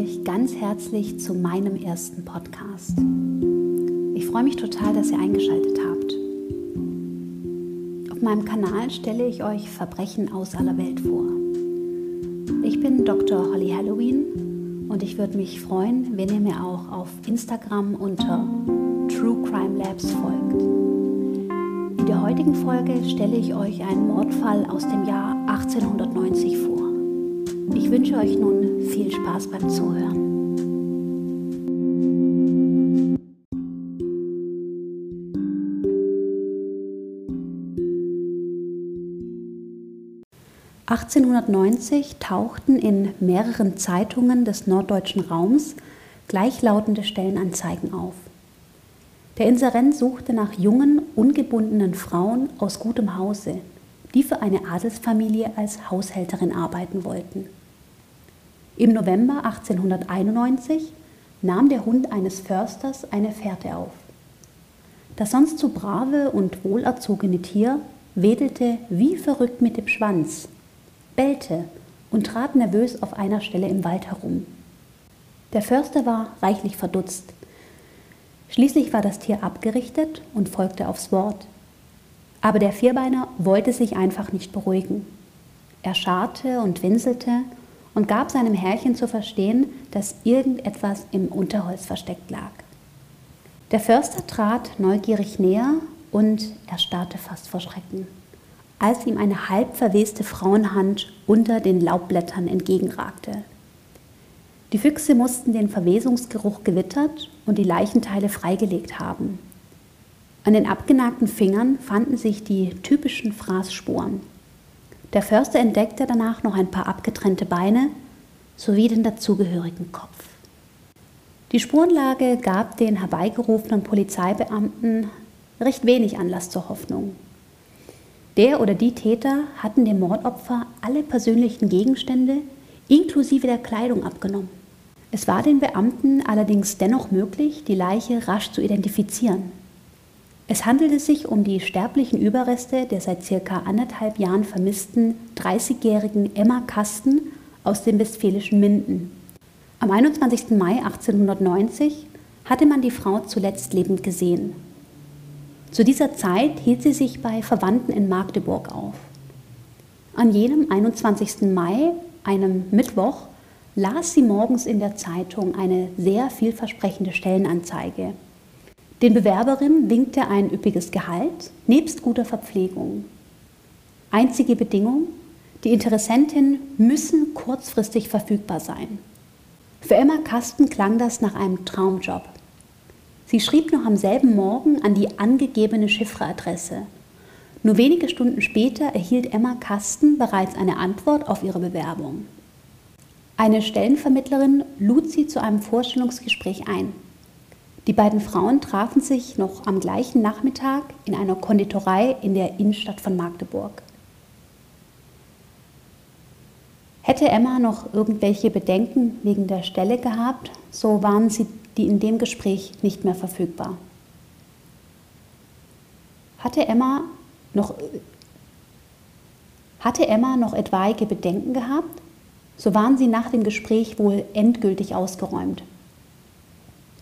euch ganz herzlich zu meinem ersten Podcast. Ich freue mich total, dass ihr eingeschaltet habt. Auf meinem Kanal stelle ich euch Verbrechen aus aller Welt vor. Ich bin Dr. Holly Halloween und ich würde mich freuen, wenn ihr mir auch auf Instagram unter True Crime Labs folgt. In der heutigen Folge stelle ich euch einen Mordfall aus dem Jahr 1890 vor. Ich wünsche euch nun viel Spaß beim Zuhören. (1890) tauchten in mehreren Zeitungen des norddeutschen Raums gleichlautende Stellenanzeigen auf. Der Inserent suchte nach jungen, ungebundenen Frauen aus gutem Hause, die für eine Adelsfamilie als Haushälterin arbeiten wollten. Im November 1891 nahm der Hund eines Försters eine Fährte auf. Das sonst so brave und wohlerzogene Tier wedelte wie verrückt mit dem Schwanz, bellte und trat nervös auf einer Stelle im Wald herum. Der Förster war reichlich verdutzt. Schließlich war das Tier abgerichtet und folgte aufs Wort. Aber der Vierbeiner wollte sich einfach nicht beruhigen. Er scharrte und winselte und gab seinem Herrchen zu verstehen, dass irgendetwas im Unterholz versteckt lag. Der Förster trat neugierig näher und erstarrte fast vor Schrecken, als ihm eine halb verweste Frauenhand unter den Laubblättern entgegenragte. Die Füchse mussten den Verwesungsgeruch gewittert und die Leichenteile freigelegt haben. An den abgenagten Fingern fanden sich die typischen Fraßspuren. Der Förster entdeckte danach noch ein paar abgetrennte Beine sowie den dazugehörigen Kopf. Die Spurenlage gab den herbeigerufenen Polizeibeamten recht wenig Anlass zur Hoffnung. Der oder die Täter hatten dem Mordopfer alle persönlichen Gegenstände inklusive der Kleidung abgenommen. Es war den Beamten allerdings dennoch möglich, die Leiche rasch zu identifizieren. Es handelte sich um die sterblichen Überreste der seit circa anderthalb Jahren vermissten 30-jährigen Emma Kasten aus dem westfälischen Minden. Am 21. Mai 1890 hatte man die Frau zuletzt lebend gesehen. Zu dieser Zeit hielt sie sich bei Verwandten in Magdeburg auf. An jenem 21. Mai, einem Mittwoch, las sie morgens in der Zeitung eine sehr vielversprechende Stellenanzeige. Den Bewerberinnen winkte ein üppiges Gehalt nebst guter Verpflegung. Einzige Bedingung, die Interessentinnen müssen kurzfristig verfügbar sein. Für Emma Kasten klang das nach einem Traumjob. Sie schrieb noch am selben Morgen an die angegebene Chiffreadresse. Nur wenige Stunden später erhielt Emma Kasten bereits eine Antwort auf ihre Bewerbung. Eine Stellenvermittlerin lud sie zu einem Vorstellungsgespräch ein. Die beiden Frauen trafen sich noch am gleichen Nachmittag in einer Konditorei in der Innenstadt von Magdeburg. Hätte Emma noch irgendwelche Bedenken wegen der Stelle gehabt, so waren sie die in dem Gespräch nicht mehr verfügbar. Hatte Emma noch, hatte Emma noch etwaige Bedenken gehabt, so waren sie nach dem Gespräch wohl endgültig ausgeräumt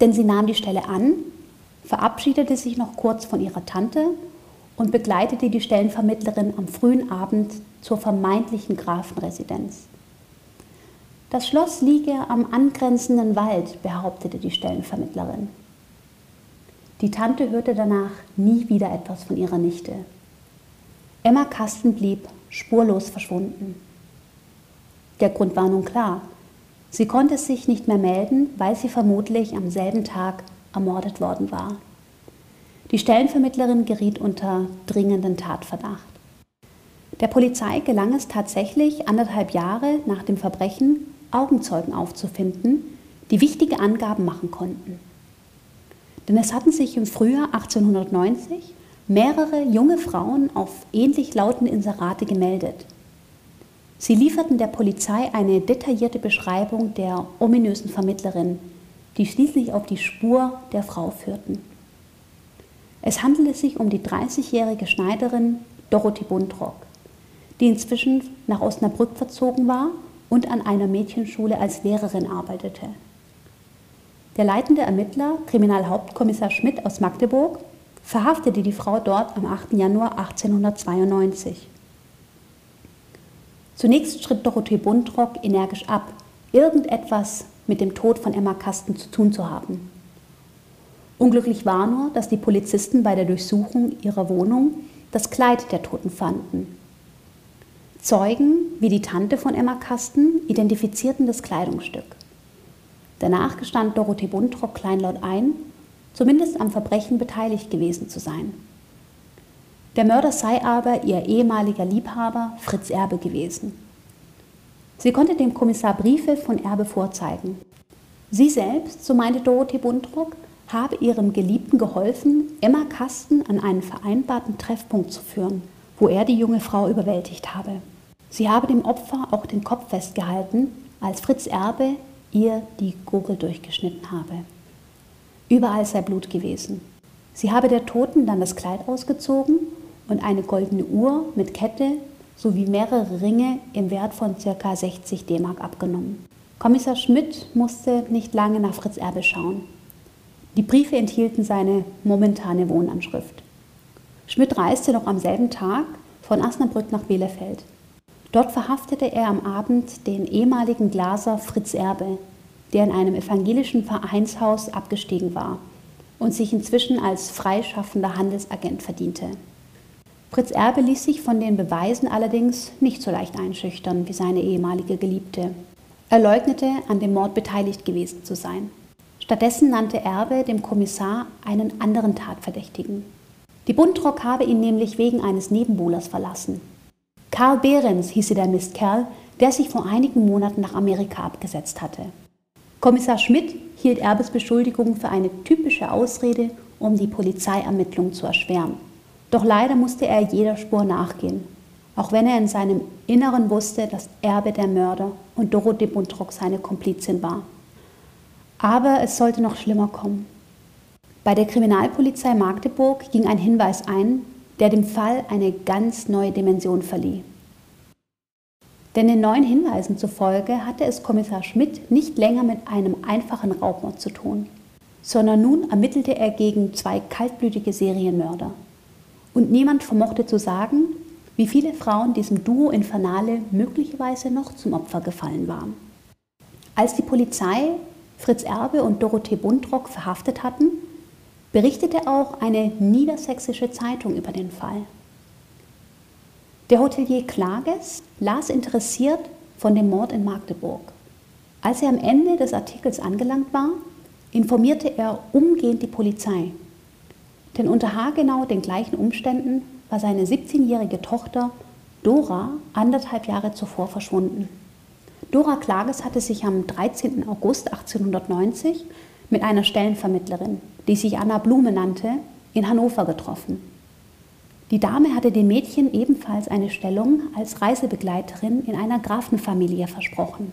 denn sie nahm die Stelle an, verabschiedete sich noch kurz von ihrer Tante und begleitete die Stellenvermittlerin am frühen Abend zur vermeintlichen Grafenresidenz. Das Schloss liege am angrenzenden Wald, behauptete die Stellenvermittlerin. Die Tante hörte danach nie wieder etwas von ihrer Nichte. Emma Kasten blieb spurlos verschwunden. Der Grund war nun klar. Sie konnte sich nicht mehr melden, weil sie vermutlich am selben Tag ermordet worden war. Die Stellenvermittlerin geriet unter dringenden Tatverdacht. Der Polizei gelang es tatsächlich, anderthalb Jahre nach dem Verbrechen Augenzeugen aufzufinden, die wichtige Angaben machen konnten. Denn es hatten sich im Frühjahr 1890 mehrere junge Frauen auf ähnlich lautende Inserate gemeldet. Sie lieferten der Polizei eine detaillierte Beschreibung der ominösen Vermittlerin, die schließlich auf die Spur der Frau führten. Es handelte sich um die 30-jährige Schneiderin Dorothee Buntrock, die inzwischen nach Osnabrück verzogen war und an einer Mädchenschule als Lehrerin arbeitete. Der leitende Ermittler, Kriminalhauptkommissar Schmidt aus Magdeburg, verhaftete die Frau dort am 8. Januar 1892. Zunächst schritt Dorothee Buntrock energisch ab, irgendetwas mit dem Tod von Emma Kasten zu tun zu haben. Unglücklich war nur, dass die Polizisten bei der Durchsuchung ihrer Wohnung das Kleid der Toten fanden. Zeugen, wie die Tante von Emma Kasten, identifizierten das Kleidungsstück. Danach gestand Dorothee Buntrock kleinlaut ein, zumindest am Verbrechen beteiligt gewesen zu sein. Der Mörder sei aber ihr ehemaliger Liebhaber Fritz Erbe gewesen. Sie konnte dem Kommissar Briefe von Erbe vorzeigen. Sie selbst, so meinte Dorothee Buntrock, habe ihrem Geliebten geholfen, Emma Kasten an einen vereinbarten Treffpunkt zu führen, wo er die junge Frau überwältigt habe. Sie habe dem Opfer auch den Kopf festgehalten, als Fritz Erbe ihr die Gurgel durchgeschnitten habe. Überall sei Blut gewesen. Sie habe der Toten dann das Kleid ausgezogen und eine goldene Uhr mit Kette sowie mehrere Ringe im Wert von ca. 60 D-Mark abgenommen. Kommissar Schmidt musste nicht lange nach Fritz Erbe schauen. Die Briefe enthielten seine momentane Wohnanschrift. Schmidt reiste noch am selben Tag von Asnabrück nach Bielefeld. Dort verhaftete er am Abend den ehemaligen Glaser Fritz Erbe, der in einem evangelischen Vereinshaus abgestiegen war und sich inzwischen als freischaffender Handelsagent verdiente. Fritz Erbe ließ sich von den Beweisen allerdings nicht so leicht einschüchtern wie seine ehemalige Geliebte. Er leugnete, an dem Mord beteiligt gewesen zu sein. Stattdessen nannte Erbe dem Kommissar einen anderen Tatverdächtigen. Die Buntrock habe ihn nämlich wegen eines Nebenbuhlers verlassen. Karl Behrens hieße der Mistkerl, der sich vor einigen Monaten nach Amerika abgesetzt hatte. Kommissar Schmidt hielt Erbes Beschuldigung für eine typische Ausrede, um die Polizeiermittlung zu erschweren. Doch leider musste er jeder Spur nachgehen, auch wenn er in seinem Inneren wusste, dass Erbe der Mörder und Dorothee Buntrock seine Komplizin war. Aber es sollte noch schlimmer kommen. Bei der Kriminalpolizei Magdeburg ging ein Hinweis ein, der dem Fall eine ganz neue Dimension verlieh. Denn den neuen Hinweisen zufolge hatte es Kommissar Schmidt nicht länger mit einem einfachen Raubmord zu tun, sondern nun ermittelte er gegen zwei kaltblütige Serienmörder. Und niemand vermochte zu sagen, wie viele Frauen diesem Duo Infernale möglicherweise noch zum Opfer gefallen waren. Als die Polizei Fritz Erbe und Dorothee Buntrock verhaftet hatten, berichtete auch eine niedersächsische Zeitung über den Fall. Der Hotelier Klages las interessiert von dem Mord in Magdeburg. Als er am Ende des Artikels angelangt war, informierte er umgehend die Polizei. Denn unter haargenau den gleichen Umständen war seine 17-jährige Tochter Dora anderthalb Jahre zuvor verschwunden. Dora Klages hatte sich am 13. August 1890 mit einer Stellenvermittlerin, die sich Anna Blume nannte, in Hannover getroffen. Die Dame hatte dem Mädchen ebenfalls eine Stellung als Reisebegleiterin in einer Grafenfamilie versprochen.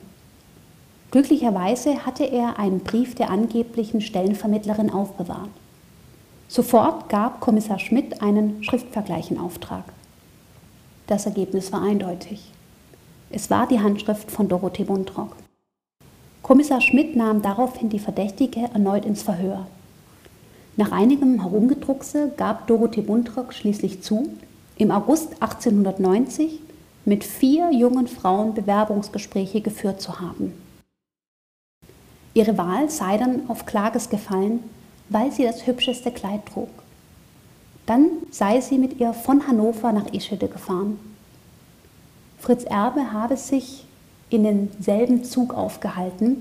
Glücklicherweise hatte er einen Brief der angeblichen Stellenvermittlerin aufbewahrt. Sofort gab Kommissar Schmidt einen Schriftvergleich in Auftrag. Das Ergebnis war eindeutig. Es war die Handschrift von Dorothee Buntrock. Kommissar Schmidt nahm daraufhin die Verdächtige erneut ins Verhör. Nach einigem Herumgedruckse gab Dorothee Buntrock schließlich zu, im August 1890 mit vier jungen Frauen Bewerbungsgespräche geführt zu haben. Ihre Wahl sei dann auf Klages gefallen, weil sie das hübscheste Kleid trug. Dann sei sie mit ihr von Hannover nach Ischede gefahren. Fritz Erbe habe sich in denselben Zug aufgehalten,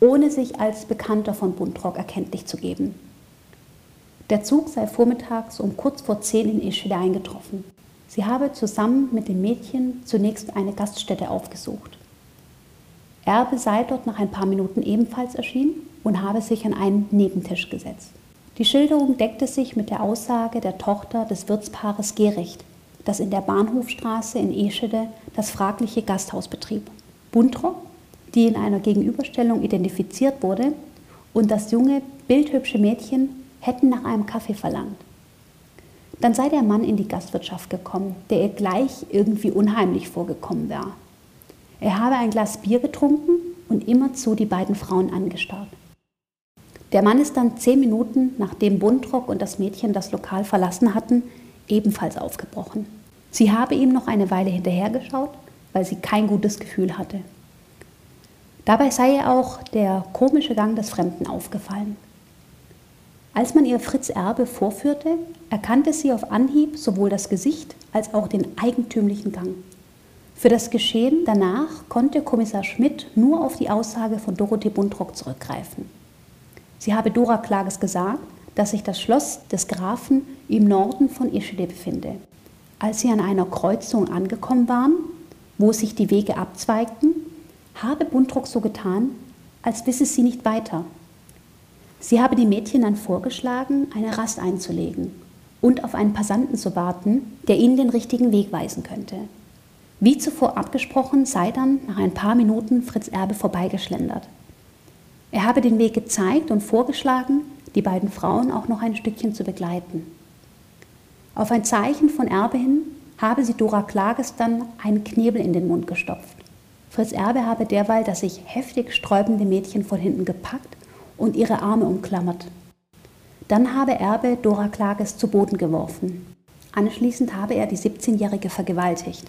ohne sich als Bekannter von Buntrock erkenntlich zu geben. Der Zug sei vormittags um kurz vor zehn in Ischede eingetroffen. Sie habe zusammen mit dem Mädchen zunächst eine Gaststätte aufgesucht. Erbe sei dort nach ein paar Minuten ebenfalls erschienen und habe sich an einen Nebentisch gesetzt. Die Schilderung deckte sich mit der Aussage der Tochter des Wirtspaares Gericht, das in der Bahnhofstraße in Eschede das fragliche Gasthaus betrieb. Buntrock, die in einer Gegenüberstellung identifiziert wurde, und das junge, bildhübsche Mädchen hätten nach einem Kaffee verlangt. Dann sei der Mann in die Gastwirtschaft gekommen, der ihr gleich irgendwie unheimlich vorgekommen war. Er habe ein Glas Bier getrunken und immerzu die beiden Frauen angestarrt. Der Mann ist dann zehn Minuten, nachdem Buntrock und das Mädchen das Lokal verlassen hatten, ebenfalls aufgebrochen. Sie habe ihm noch eine Weile hinterhergeschaut, weil sie kein gutes Gefühl hatte. Dabei sei ihr auch der komische Gang des Fremden aufgefallen. Als man ihr Fritz Erbe vorführte, erkannte sie auf Anhieb sowohl das Gesicht als auch den eigentümlichen Gang. Für das Geschehen danach konnte Kommissar Schmidt nur auf die Aussage von Dorothee Buntrock zurückgreifen. Sie habe Dora Klages gesagt, dass sich das Schloss des Grafen im Norden von Ischede befinde. Als sie an einer Kreuzung angekommen waren, wo sich die Wege abzweigten, habe Buntrock so getan, als wisse sie nicht weiter. Sie habe die Mädchen dann vorgeschlagen, eine Rast einzulegen und auf einen Passanten zu warten, der ihnen den richtigen Weg weisen könnte. Wie zuvor abgesprochen, sei dann nach ein paar Minuten Fritz Erbe vorbeigeschlendert. Er habe den Weg gezeigt und vorgeschlagen, die beiden Frauen auch noch ein Stückchen zu begleiten. Auf ein Zeichen von Erbe hin habe sie Dora Klages dann einen Knebel in den Mund gestopft. Fritz Erbe habe derweil das sich heftig sträubende Mädchen von hinten gepackt und ihre Arme umklammert. Dann habe Erbe Dora Klages zu Boden geworfen. Anschließend habe er die 17-Jährige vergewaltigt.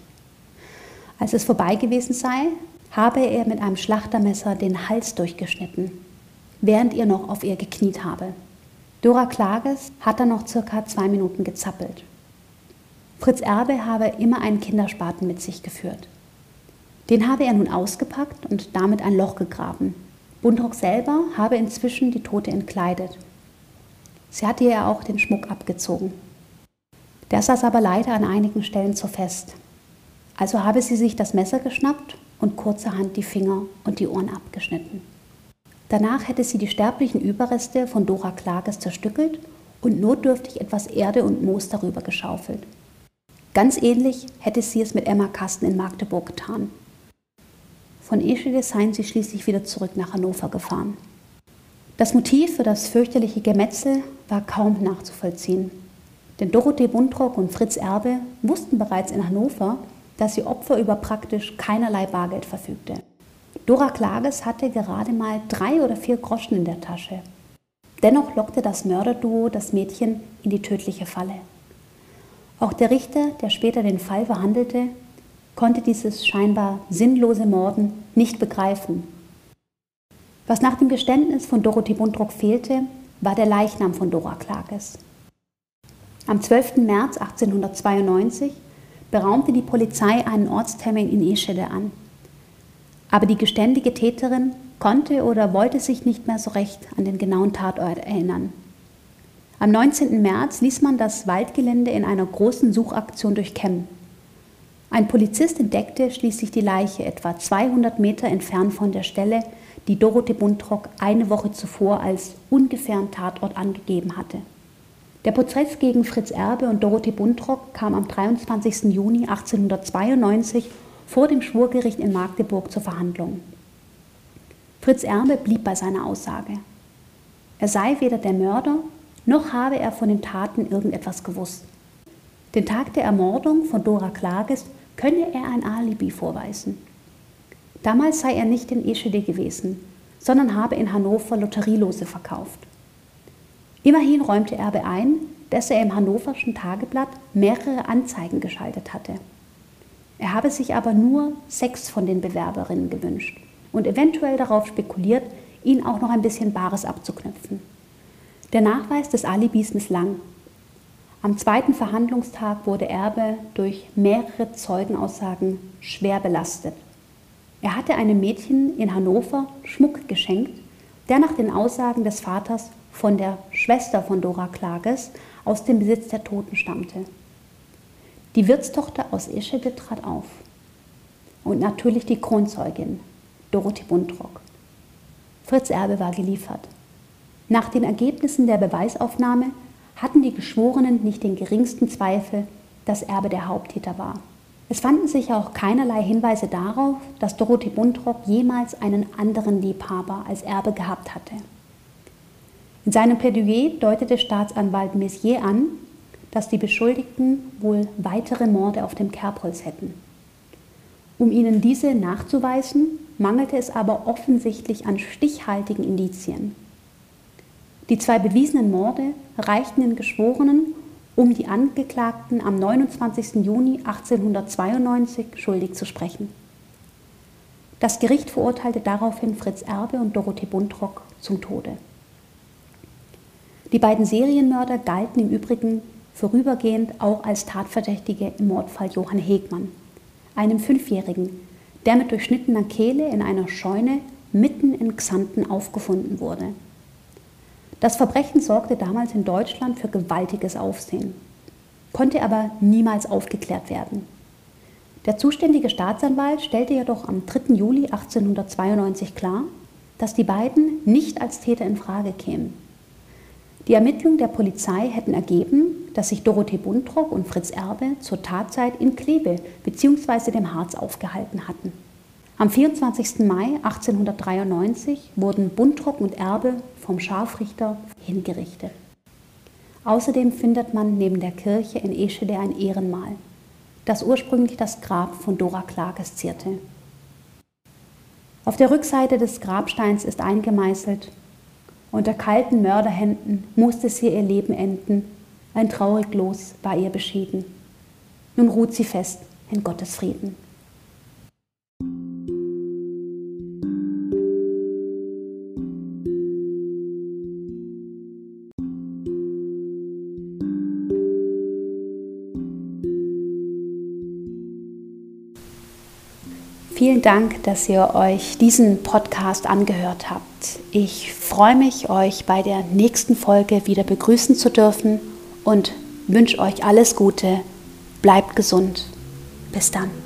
Als es vorbei gewesen sei, habe er mit einem Schlachtermesser den Hals durchgeschnitten, während er noch auf ihr gekniet habe. Dora Klages hat dann noch circa zwei Minuten gezappelt. Fritz Erbe habe immer einen Kinderspaten mit sich geführt. Den habe er nun ausgepackt und damit ein Loch gegraben. Buntrock selber habe inzwischen die Tote entkleidet. Sie hatte ihr auch den Schmuck abgezogen. Der saß aber leider an einigen Stellen zu fest. Also habe sie sich das Messer geschnappt und kurzerhand die Finger und die Ohren abgeschnitten. Danach hätte sie die sterblichen Überreste von Dora Klages zerstückelt und notdürftig etwas Erde und Moos darüber geschaufelt. Ganz ähnlich hätte sie es mit Emma Kasten in Magdeburg getan. Von Eschede seien sie schließlich wieder zurück nach Hannover gefahren. Das Motiv für das fürchterliche Gemetzel war kaum nachzuvollziehen. Denn Dorothee Buntrock und Fritz Erbe wussten bereits in Hannover, dass ihr Opfer über praktisch keinerlei Bargeld verfügte. Dora Klages hatte gerade mal drei oder vier Groschen in der Tasche. Dennoch lockte das Mörderduo das Mädchen in die tödliche Falle. Auch der Richter, der später den Fall verhandelte, konnte dieses scheinbar sinnlose Morden nicht begreifen. Was nach dem Geständnis von Dorothee Buntrock fehlte, war der Leichnam von Dora Klages. Am 12. März 1892 beraumte die Polizei einen Ortstermin in Eschede an. Aber die geständige Täterin konnte oder wollte sich nicht mehr so recht an den genauen Tatort erinnern. Am 19. März ließ man das Waldgelände in einer großen Suchaktion durchkämmen. Ein Polizist entdeckte schließlich die Leiche etwa 200 Meter entfernt von der Stelle, die Dorothee Buntrock eine Woche zuvor als ungefähren Tatort angegeben hatte. Der Prozess gegen Fritz Erbe und Dorothee Buntrock kam am 23. Juni 1892 vor dem Schwurgericht in Magdeburg zur Verhandlung. Fritz Erbe blieb bei seiner Aussage. Er sei weder der Mörder, noch habe er von den Taten irgendetwas gewusst. Den Tag der Ermordung von Dora Klages könne er ein Alibi vorweisen. Damals sei er nicht in Eschede gewesen, sondern habe in Hannover Lotterielose verkauft. Immerhin räumte Erbe ein, dass er im Hannoverschen Tageblatt mehrere Anzeigen geschaltet hatte. Er habe sich aber nur sechs von den Bewerberinnen gewünscht und eventuell darauf spekuliert, ihnen auch noch ein bisschen Bares abzuknüpfen. Der Nachweis des Alibis misslang am zweiten Verhandlungstag wurde Erbe durch mehrere Zeugenaussagen schwer belastet. Er hatte einem Mädchen in Hannover Schmuck geschenkt, der nach den Aussagen des Vaters von der Schwester von Dora Klages aus dem Besitz der Toten stammte. Die Wirtstochter aus Eschede trat auf. Und natürlich die Kronzeugin, Dorothee Buntrock. Fritz Erbe war geliefert. Nach den Ergebnissen der Beweisaufnahme hatten die Geschworenen nicht den geringsten Zweifel, dass Erbe der Haupttäter war. Es fanden sich auch keinerlei Hinweise darauf, dass Dorothee Buntrock jemals einen anderen Liebhaber als Erbe gehabt hatte. In seinem Plädoyer deutete Staatsanwalt Messier an, dass die Beschuldigten wohl weitere Morde auf dem Kerbholz hätten. Um ihnen diese nachzuweisen, mangelte es aber offensichtlich an stichhaltigen Indizien. Die zwei bewiesenen Morde reichten den Geschworenen, um die Angeklagten am 29. Juni 1892 schuldig zu sprechen. Das Gericht verurteilte daraufhin Fritz Erbe und Dorothee Buntrock zum Tode. Die beiden Serienmörder galten im Übrigen vorübergehend auch als Tatverdächtige im Mordfall Johann Hegmann, einem Fünfjährigen, der mit durchschnittener Kehle in einer Scheune mitten in Xanten aufgefunden wurde. Das Verbrechen sorgte damals in Deutschland für gewaltiges Aufsehen, konnte aber niemals aufgeklärt werden. Der zuständige Staatsanwalt stellte jedoch am 3. Juli 1892 klar, dass die beiden nicht als Täter in Frage kämen. Die Ermittlungen der Polizei hätten ergeben, dass sich Dorothee Buntrock und Fritz Erbe zur Tatzeit in Kleve bzw. dem Harz aufgehalten hatten. Am 24. Mai 1893 wurden Buntrock und Erbe vom Scharfrichter hingerichtet. Außerdem findet man neben der Kirche in Eschede ein Ehrenmal, das ursprünglich das Grab von Dora Klages zierte. Auf der Rückseite des Grabsteins ist eingemeißelt unter kalten Mörderhänden musste sie ihr Leben enden. Ein traurig Los war ihr beschieden. Nun ruht sie fest in Gottes Frieden. Vielen Dank, dass ihr euch diesen Podcast angehört habt. Ich freue mich, euch bei der nächsten Folge wieder begrüßen zu dürfen und wünsche euch alles Gute. Bleibt gesund. Bis dann.